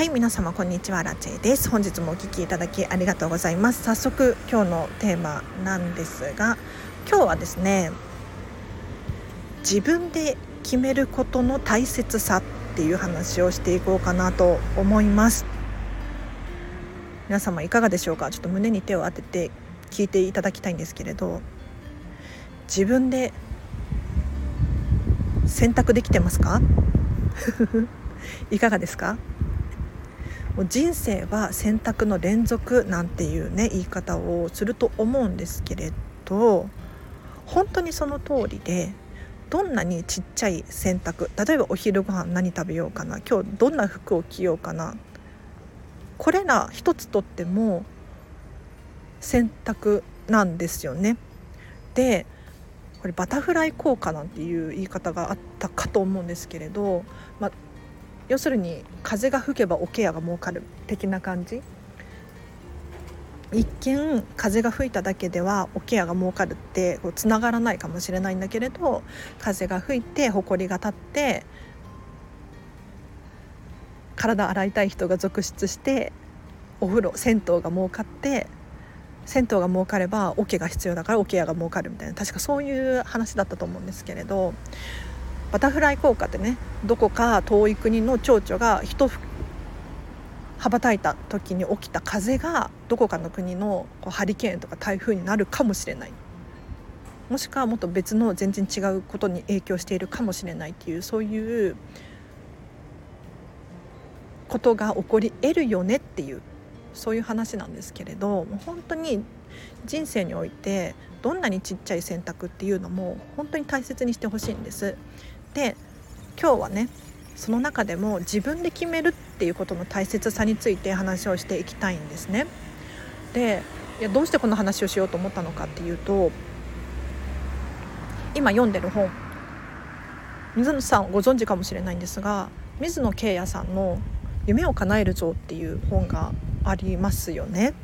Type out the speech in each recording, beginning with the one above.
はい皆様こんにちは。ラチェです。本日もお聞きいただきありがとうございます。早速今日のテーマなんですが今日はですね自分で決めることの大切さっていう話をしていこうかなと思います。皆様いかがでしょうか？ちょっと胸に手を当てて聞いていただきたいんですけれど自分で選択できてますか？いかがですか？もう人生は選択の連続なんていうね言い方をすると思うんですけれど本当にその通りでどんなにちっちゃい選択例えばお昼ご飯何食べようかな今日どんな服を着ようかなこれら一つとっても選択なんですよね。でこれバタフライ効果なんていう言い方があったかと思うんですけれど、まあ、要するに風が吹けば桶屋が儲かる的な感じ？一見風が吹いただけでは桶屋が儲かるってつながらないかもしれないんだけれど風が吹いて埃が立って体洗いたい人が続出してお風呂銭湯が儲かって銭湯が儲かれば桶が必要だから桶屋が儲かるみたいな確かそういう話だったと思うんですけれどバタフライ効果ってねどこか遠い国の蝶々が一羽ばたいた時に起きた風がどこかの国のハリケーンとか台風になるかもしれないもしくはもっと別の全然違うことに影響しているかもしれないっていうそういうことが起こり得るよねっていうそういう話なんですけれどもう本当に人生においてどんなにちっちゃい選択っていうのも本当に大切にしてほしいんです。で今日はねその中でも自分で決めるっていうことの大切さについて話をしていきたいんですね。でいやどうしてこの話をしようと思ったのかっていうと今読んでる本水野さんご存知かもしれないんですが水野慶也さんの「夢を叶えるぞ」っていう本がありますよね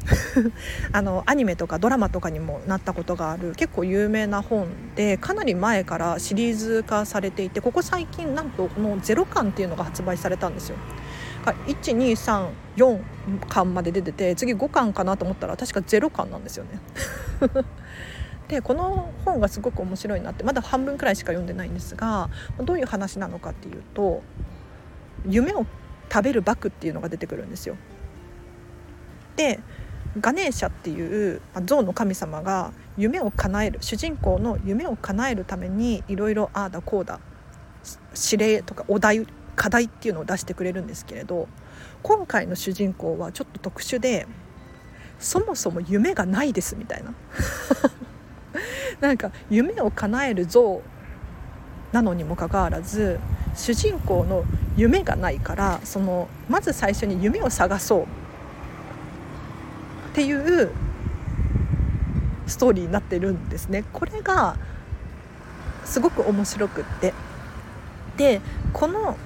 あのアニメとかドラマとかにもなったことがある結構有名な本でかなり前からシリーズ化されていてここ最近なんとこの「ゼロ巻」っていうのが発売されたんですよ。1234巻まで出てて次5巻かなと思ったら確か0巻なんですよね。でこの本がすごく面白いなってまだ半分くらいしか読んでないんですがどういう話なのかっていうと夢を食べるバクっていうのが出てくるんですよ。でガネーシャっていう象の神様が夢を叶える主人公の夢を叶えるためにいろいろああだこうだ指令とかお題課題っていうのを出してくれるんですけれど今回の主人公はちょっと特殊でそもそも夢がないですみたいな。なんか夢を叶える像なのにもかかわらず主人公の夢がないからそのまず最初に夢を探そうっていうストーリーになってるんですね。これがすごく面白くってでこの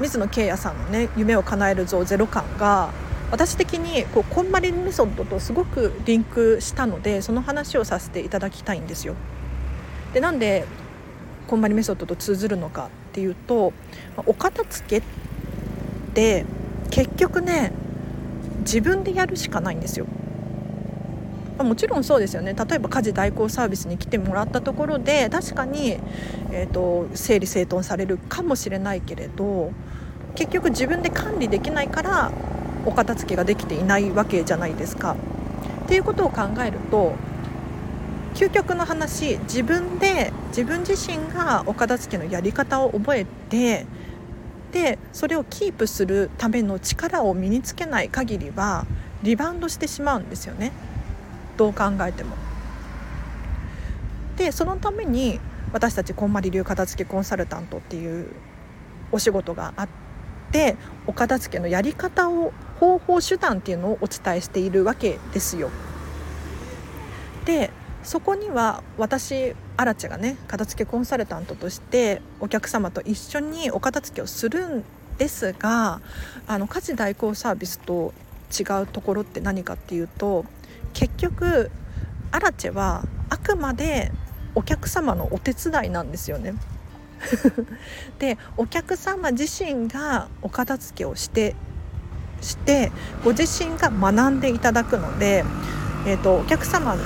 水野慶也さんのね「夢を叶えるぞゼロ感」が私的にこうこんまりメソッドとすごくリンクしたのでその話をさせていただきたいんですよ。でなんでこんまりメソッドと通ずるのかっていうとお片付けって結局ね自分でやるしかないんですよ。もちろんそうですよね例えば家事代行サービスに来てもらったところで確かに、えーと、整理整頓されるかもしれないけれど結局自分で管理できないからお片付けができていないわけじゃないですか。っていうことを考えると究極の話自分で自分自身がお片付けのやり方を覚えてでそれをキープするための力を身につけない限りはリバウンドしてしまうんですよねどう考えても。でそのために私たちこんまり流片付けコンサルタントっていうお仕事があってお片付けのやり方を方法手段っていうのをお伝えしているわけですよ。でそこには私アラチェがね片付けコンサルタントとしてお客様と一緒にお片付けをするんですがあの家事代行サービスと違うところって何かっていうと結局アラチェはあくまでお客様のお手伝いなんですよね。でお客様自身がお片付けをしてしてご自身が学んでいただくので、えーと、お客様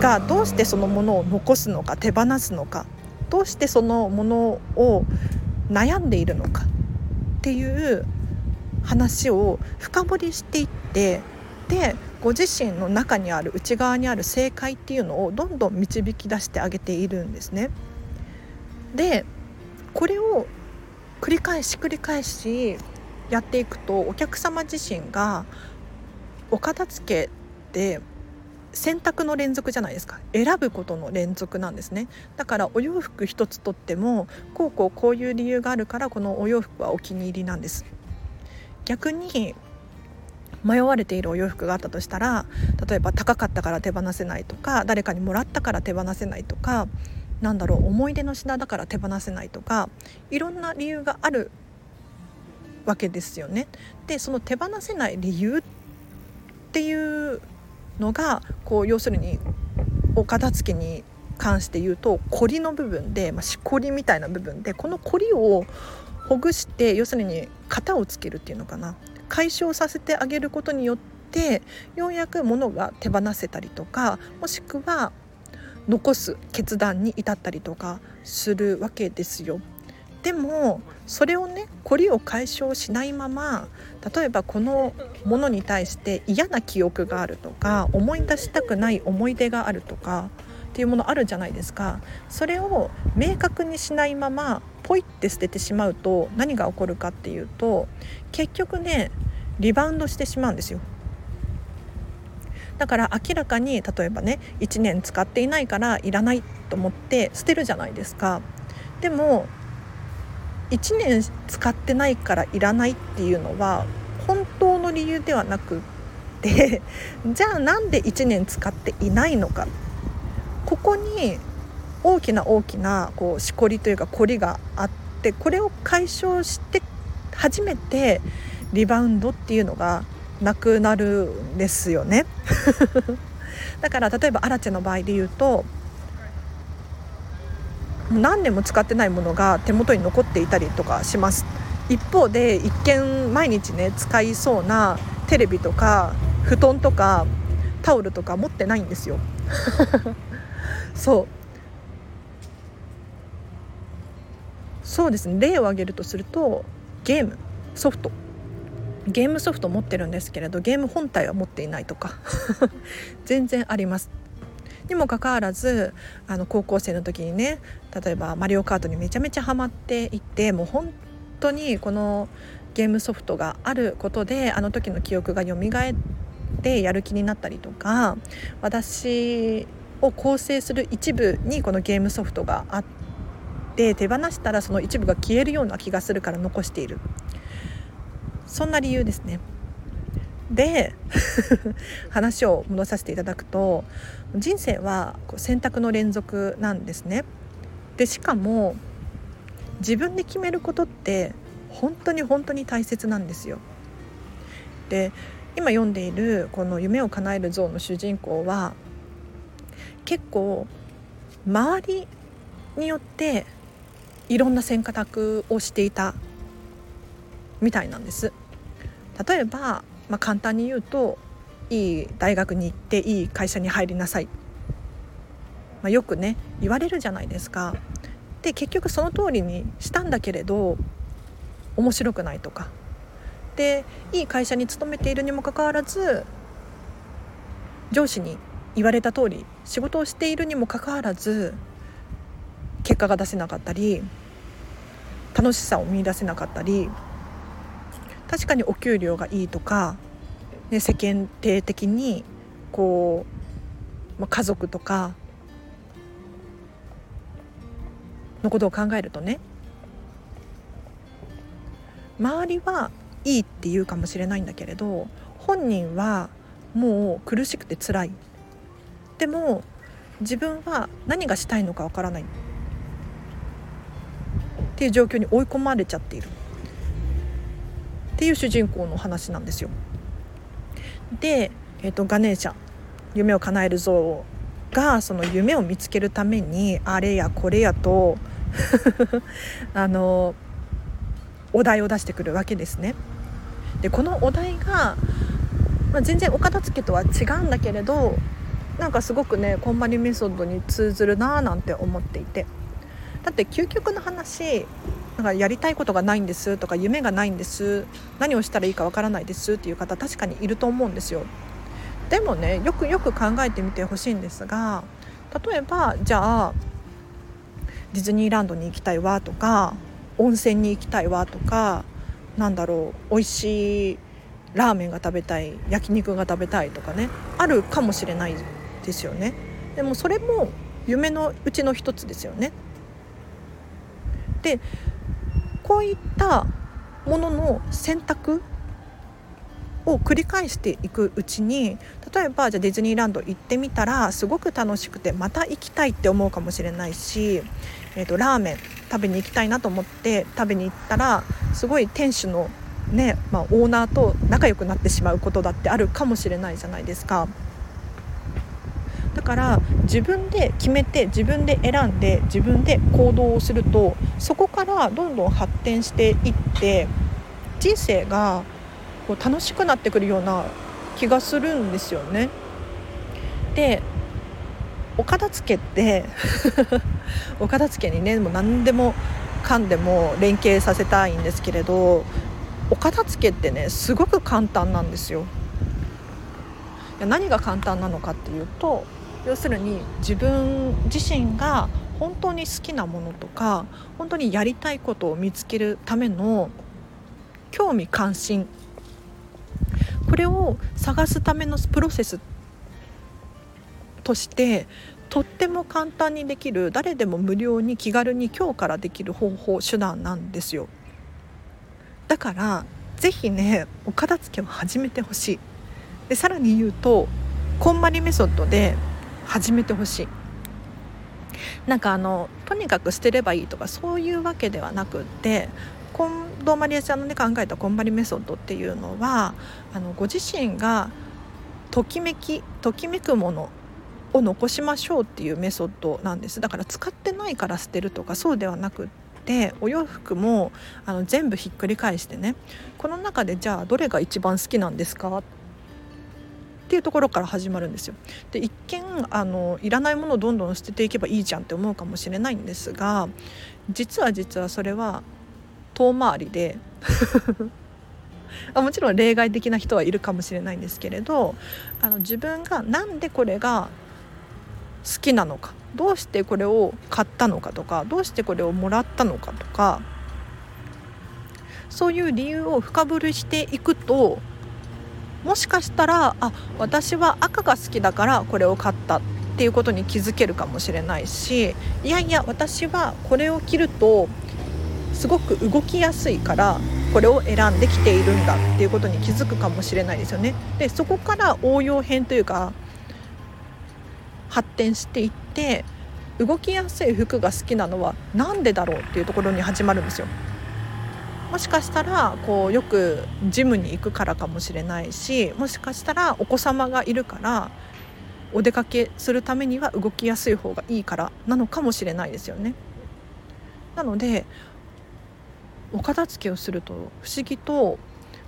がどうしてそのものを残すのか手放すのかどうしてそのものを悩んでいるのかっていう話を深掘りしていってでご自身の中にある内側にある正解っていうのをどんどん導き出してあげているんですね。でこれを繰り返し繰り返しやっていくとお客様自身がお片付けって選択の連続じゃないですか。選ぶことの連続なんですね。だからお洋服一つとってもこうこうこういう理由があるからこのお洋服はお気に入りなんです。逆に迷われているお洋服があったとしたら例えば高かったから手放せないとか誰かにもらったから手放せないとかなんだろう思い出の品だから手放せないとかいろんな理由があるわけですよね。でその手放せない理由っていうのがこう要するにお片付けに関して言うとコリの部分で、まあ、しこりみたいな部分でこのコリをほぐして要するに型をつけるっていうのかな解消させてあげることによってようやく物が手放せたりとかもしくは残す決断に至ったりとかするわけですよ。でもそれをね凝りを解消しないまま例えばこのものに対して嫌な記憶があるとか思い出したくない思い出があるとかっていうものあるじゃないですか。それを明確にしないままポイって捨ててしまうと何が起こるかっていうと結局ねリバウンドしてしまうんですよ。だから明らかに例えばね1年使っていないからいらないと思って捨てるじゃないですか。でも1年使ってないからいらないっていうのは本当の理由ではなくって じゃあなんで1年使っていないのか。ここに大きな大きなこうしこりというか凝りがあってこれを解消して初めてリバウンドっていうのがなくなるんですよね。だから例えばアラチェの場合で言うと何年も使ってないものが手元に残っていたりとかします。一方で一見毎日ね使いそうなテレビとか布団とかタオルとか持ってないんですよ。そう。そうですね。例を挙げるとするとゲーム。ソフト。ゲームソフト持ってるんですけれどゲーム本体は持っていないとか。全然ありますにもかかわらずあの高校生の時にね例えば「マリオカート」にめちゃめちゃハマっていてもう本当にこのゲームソフトがあることであの時の記憶が蘇ってやる気になったりとか私を構成する一部にこのゲームソフトがあって手放したらその一部が消えるような気がするから残しているそんな理由ですね。で 話を戻させていただくと人生は選択の連続なんですね。でしかも自分で決めることって本当に本当に大切なんですよ。で今読んでいるこの「夢を叶える像」の主人公は結構周りによっていろんな選択をしていたみたいなんです。例えば、まあ、簡単に言うといい大学に行っていい会社に入りなさい、まあ、よくね言われるじゃないですか。で結局その通りにしたんだけれど面白くないとかでいい会社に勤めているにもかかわらず上司に言われた通り仕事をしているにもかかわらず結果が出せなかったり楽しさを見いだせなかったり確かにお給料がいいとか、ね、世間体的にこう、まあ、家族とかのことを考えるとね周りはいいって言うかもしれないんだけれど本人はもう苦しくて辛い。でも自分は何がしたいのかわからないっていう状況に追い込まれちゃっている。っていう主人公の話なんですよ。で、えーと、ガネーシャ夢を叶える像がその夢を見つけるためにあれやこれやと あのお題を出してくるわけですね。でこのお題が、まあ、全然お片付けとは違うんだけれどなんかすごくねこんまりメソッドに通ずるなーなんて思っていてだって究極の話なんかやりたいことがないんですとか夢がないんです。何をしたらいいかわからないですっていう方確かにいると思うんですよ。でもねよくよく考えてみてほしいんですが例えばじゃあディズニーランドに行きたいわとか温泉に行きたいわとかなんだろう美味しいラーメンが食べたい焼肉が食べたいとかねあるかもしれないですよね。でもそれも夢のうちの一つですよね。でこういったものの選択を繰り返していくうちに例えばじゃディズニーランド行ってみたらすごく楽しくてまた行きたいって思うかもしれないし、えーと、ラーメン食べに行きたいなと思って食べに行ったらすごい店主のね、まあ、オーナーと仲良くなってしまうことだってあるかもしれないじゃないですか。だから自分で決めて自分で選んで自分で行動をするとそこからどんどん発展していって人生がこう楽しくなってくるような気がするんですよね。でお片付けって お片付けにねもう何でもかんでも連携させたいんですけれどお片付けってねすごく簡単なんですよ。何が簡単なのかっていうと要するに自分自身が本当に好きなものとか本当にやりたいことを見つけるための興味関心。これを探すためのプロセスとしてとっても簡単にできる誰でも無料に気軽に今日からできる方法手段なんですよ。だから是非ねお片付けを始めてほしい。でさらに言うとこんまりメソッドで始めてほしい。なんかあのとにかく捨てればいいとかそういうわけではなくって近藤マリアちゃんの、ね、考えたこんまりメソッドっていうのはあのご自身がときめきときめくものを残しましょうっていうメソッドなんです。だから使ってないから捨てるとかそうではなくってお洋服もあの全部ひっくり返してねこの中でじゃあどれが一番好きなんですかっていうところから始まるんですよ。で一見あのいらないものをどんどん捨てていけばいいじゃんって思うかもしれないんですが実は実はそれは遠回りで あもちろん例外的な人はいるかもしれないんですけれどあの自分が何でこれが好きなのかどうしてこれを買ったのかとかどうしてこれをもらったのかとかそういう理由を深掘りしていくともしかしたらあ私は赤が好きだからこれを買ったっていうことに気づけるかもしれないしいやいや私はこれを着るとすごく動きやすいからこれを選んできているんだっていうことに気づくかもしれないですよね。でそこから応用編というか発展していって動きやすい服が好きなのは何でだろうっていうところに始まるんですよ。もしかしたらこうよくジムに行くからかもしれないしもしかしたらお子様がいるからお出かけするためには動きやすい方がいいからなのかもしれないですよね。なのでお片付けをすると不思議と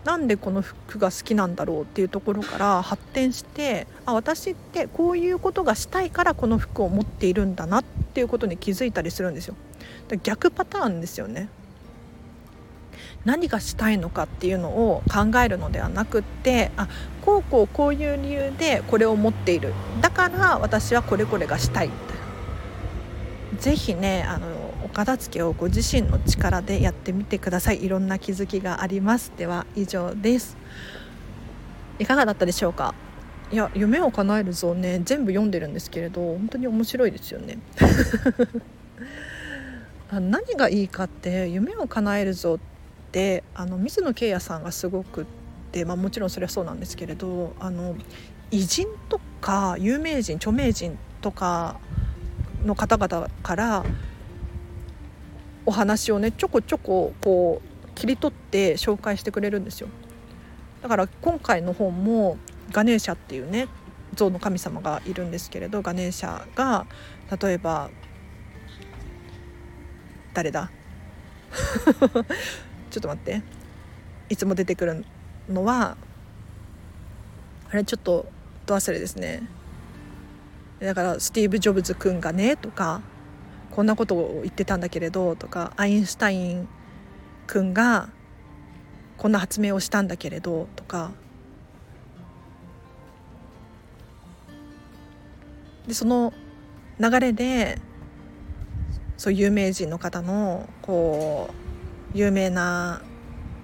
なんでこの服が好きなんだろうっていうところから発展してあ私ってこういうことがしたいからこの服を持っているんだなっていうことに気づいたりするんですよ。逆パターンですよね。何がしたいのかっていうのを考えるのではなくってあこうこうこういう理由でこれを持っている。だから私はこれこれがしたいぜひねあのお片付けをご自身の力でやってみてください。いろんな気づきがあります。では以上です。いかがだったでしょうか？いや夢を叶える像ね全部読んでるんですけれど本当に面白いですよね。あ何がいいかって夢を叶える像ってあの水野慶也さんがすごくって、まあ、もちろんそれはそうなんですけれどあの偉人とか有名人著名人とかの方々からお話をねちょこちょここう切り取って紹介してくれるんですよ。だから今回の本もガネーシャっていうね象の神様がいるんですけれどガネーシャが例えば誰だ？ちょっと待って。いつも出てくるのはあれちょっとど忘れですね。だからスティーブ・ジョブズ君がねとかこんなことを言ってたんだけれどとかアインシュタイン君がこんな発明をしたんだけれどとか。でその流れでそう有名人の方のこう有名な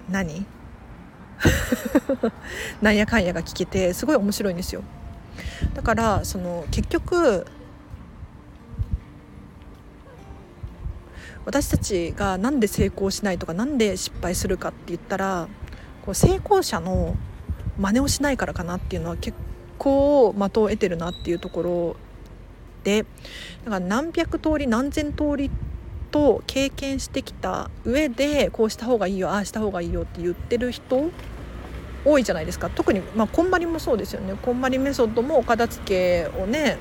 何？なんやかんやが聞けてすごい面白いんですよ。だからその結局私たちが何で成功しないとか何で失敗するかって言ったらこう成功者の真似をしないからかなっていうのは結構的を得てるなっていうところでだから何百通り何千通りと経験してきた上でこうした方がいいよああした方がいいよって言ってる人多いじゃないですか。特に、まあ、こんまりもそうですよね。こんまりメソッドもお片付けをね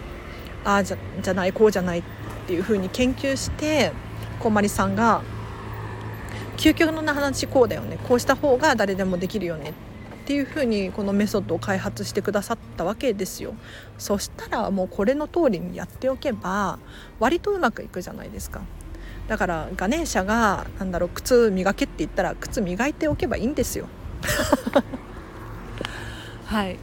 ああじゃじゃないこうじゃないっていうふうに研究してこんまりさんが究極の話こうだよね。こうした方が誰でもできるよねっていうふうにこのメソッドを開発してくださったわけですよ。そしたらもうこれの通りにやっておけば割とうまくいくじゃないですか。だからガネーシャがなんだろう靴磨けって言ったら靴磨いておけばいいんですよ。はい。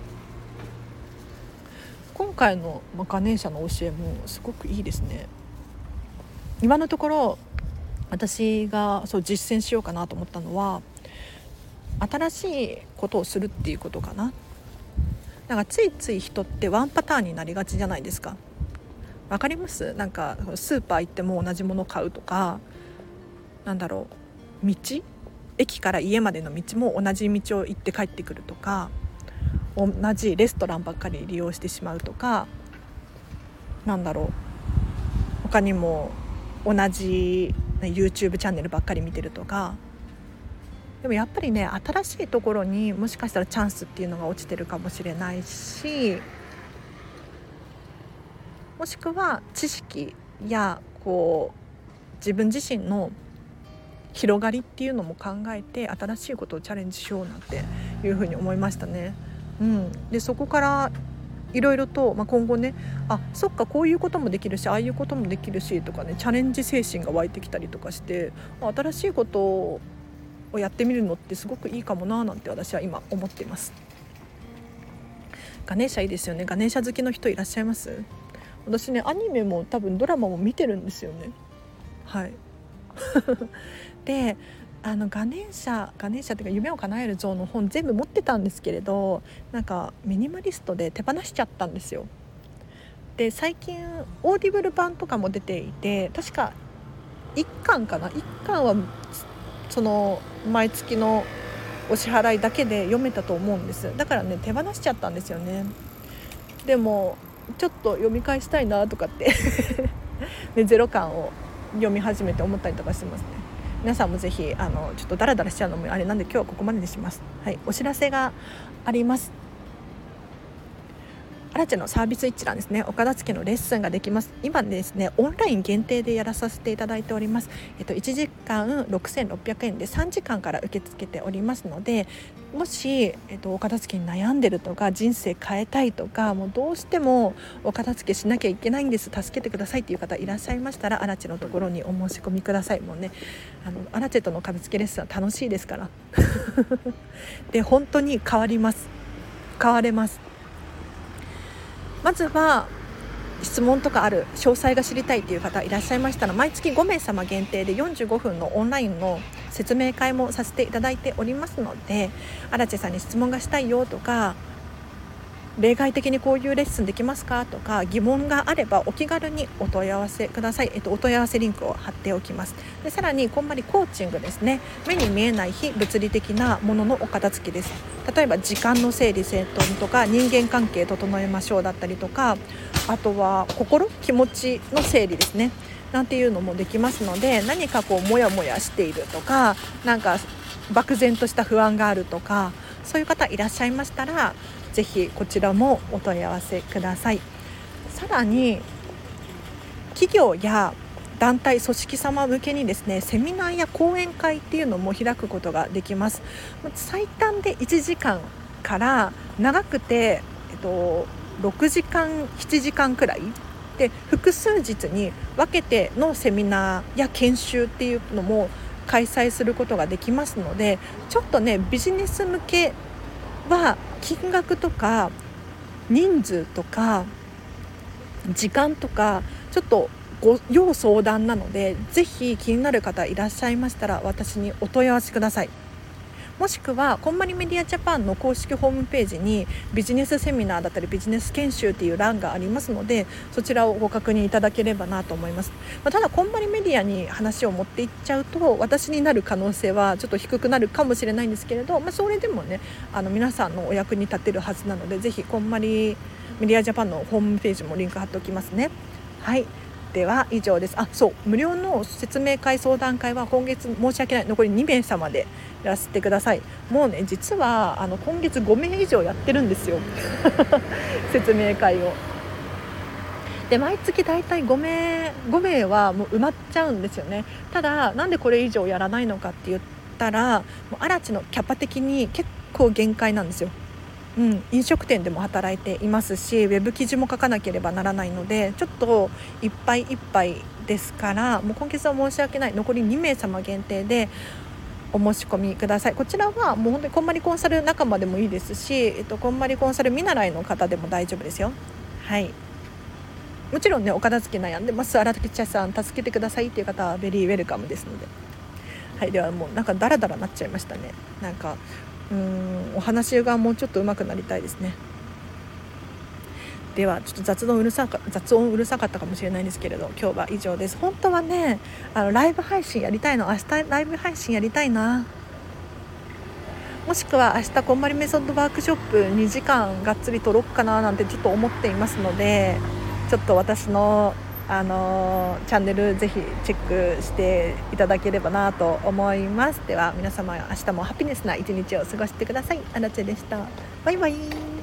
今回のガネーシャの教えもすごくいいですね。今のところ私がそう実践しようかなと思ったのは新しいことをするっていうことかな。だからついつい人ってワンパターンになりがちじゃないですか。わかります？なんかスーパー行っても同じもの買うとかなんだろう道？駅から家までの道も同じ道を行って帰ってくるとか同じレストランばっかり利用してしまうとかなんだろう他にも同じ YouTube チャンネルばっかり見てるとか。でもやっぱりね新しいところにもしかしたらチャンスっていうのが落ちてるかもしれないしもしくは知識やこう自分自身の広がりっていうのも考えて新しいことをチャレンジしようなんていうふうに思いましたね。うん、でそこからいろいろと、まあ、今後ねあそっかこういうこともできるしああいうこともできるしとかねチャレンジ精神が湧いてきたりとかして新しいことをやってみるのってすごくいいかもななんて私は今思っています。ガネーシャいいですよね。ガネーシャ好きの人いらっしゃいます？私ねアニメも多分ドラマも見てるんですよね。はい。であのガネーシャガネーシャっていうか夢をかなえるゾウの本全部持ってたんですけれどなんかミニマリストで手放しちゃったんですよ。で最近オーディブル版とかも出ていて確か1巻かな？1巻はその毎月のお支払いだけで読めたと思うんです。だからね手放しちゃったんですよね。でもちょっと読み返したいなとかって。でゼロ巻を読み始めて思ったりとかしてますね。皆さんもぜひあのちょっとダラダラしちゃうのもあれなんで今日はここまでにします。はいお知らせがあります。ラチェのサービス一覧ですね。お片付けのレッスンができます。今ですねオンライン限定でやらさせていただいております。えっと1時間6600円で3時間から受け付けておりますのでもし、えっと、お片付けに悩んでるとか人生変えたいとかもうどうしてもお片付けしなきゃいけないんです。助けてくださいっていう方いらっしゃいましたらアラチェのところにお申し込みください。もうねあのアラチェとの片付けレッスンは楽しいですから。で本当に変わります。変われます。まずは質問とかある詳細が知りたいという方いらっしゃいましたら毎月5名様限定で45分のオンラインの説明会もさせていただいておりますので荒地さんに質問がしたいよとか例外的にこういうレッスンできますかとか疑問があればお気軽にお問い合わせください、えっと、お問い合わせリンクを貼っておきます。でさらにこんまりコーチングですね。目に見えない非物理的なもののお片付けです。例えば時間の整理整頓とか人間関係整えましょうだったりとかあとは心気持ちの整理ですね。なんていうのもできますので何かこうモヤモヤしているとかなんか漠然とした不安があるとかそういう方いらっしゃいましたらぜひこちらもお問い合わせください。さらに企業や団体組織様向けにですねセミナーや講演会っていうのも開くことができます。最短で1時間から長くて、えっと、6時間7時間くらい。で複数日に分けてのセミナーや研修っていうのも開催することができますのでちょっとねビジネス向けは金額とか人数とか時間とかちょっとご要相談なので是非気になる方いらっしゃいましたら私にお問い合わせください。もしくはこんまりメディアジャパンの公式ホームページにビジネスセミナーだったりビジネス研修っていう欄がありますのでそちらをご確認いただければなと思います、まあ、ただこんまりメディアに話を持っていっちゃうと私になる可能性はちょっと低くなるかもしれないんですけれど、まあ、それでもねあの皆さんのお役に立てるはずなのでぜひこんまりメディアジャパンのホームページもリンク貼っておきますね。はい。では以上です。あそう。無料の説明会相談会は今月申し訳ない。残り2名様でやらせてください。もうね実はあの今月5名以上やってるんですよ。説明会を。で毎月大体5名5名はもう埋まっちゃうんですよね。ただなんでこれ以上やらないのかって言ったらもう嵐のキャパ的に結構限界なんですよ。うん、飲食店でも働いていますしウェブ記事も書かなければならないのでちょっといっぱいいっぱいですからもう今月は申し訳ない。残り2名様限定でお申し込みください。こちらはもう本当にこんまりコンサル仲間でもいいですし、えっと、こんまりコンサル見習いの方でも大丈夫ですよ。はい。もちろんねお片付け悩んでます。荒竹茶さん助けてくださいっていう方はベリーウェルカムですので。はい。ではもうなんかダラダラなっちゃいましたね。なんかうんお話がもうちょっと上手くなりたいですね。ではちょっと雑音うるさか雑音うるさかったかもしれないんですけれど今日は以上です。本当はねあのライブ配信やりたいの明日ライブ配信やりたいな。もしくは明日こんまりメソッドワークショップ2時間がっつり撮ろうかななんてちょっと思っていますのでちょっと私のあのチャンネルぜひチェックしていただければなと思います。では皆様明日もハピネスな一日を過ごしてください。あらちでした。バイバイ。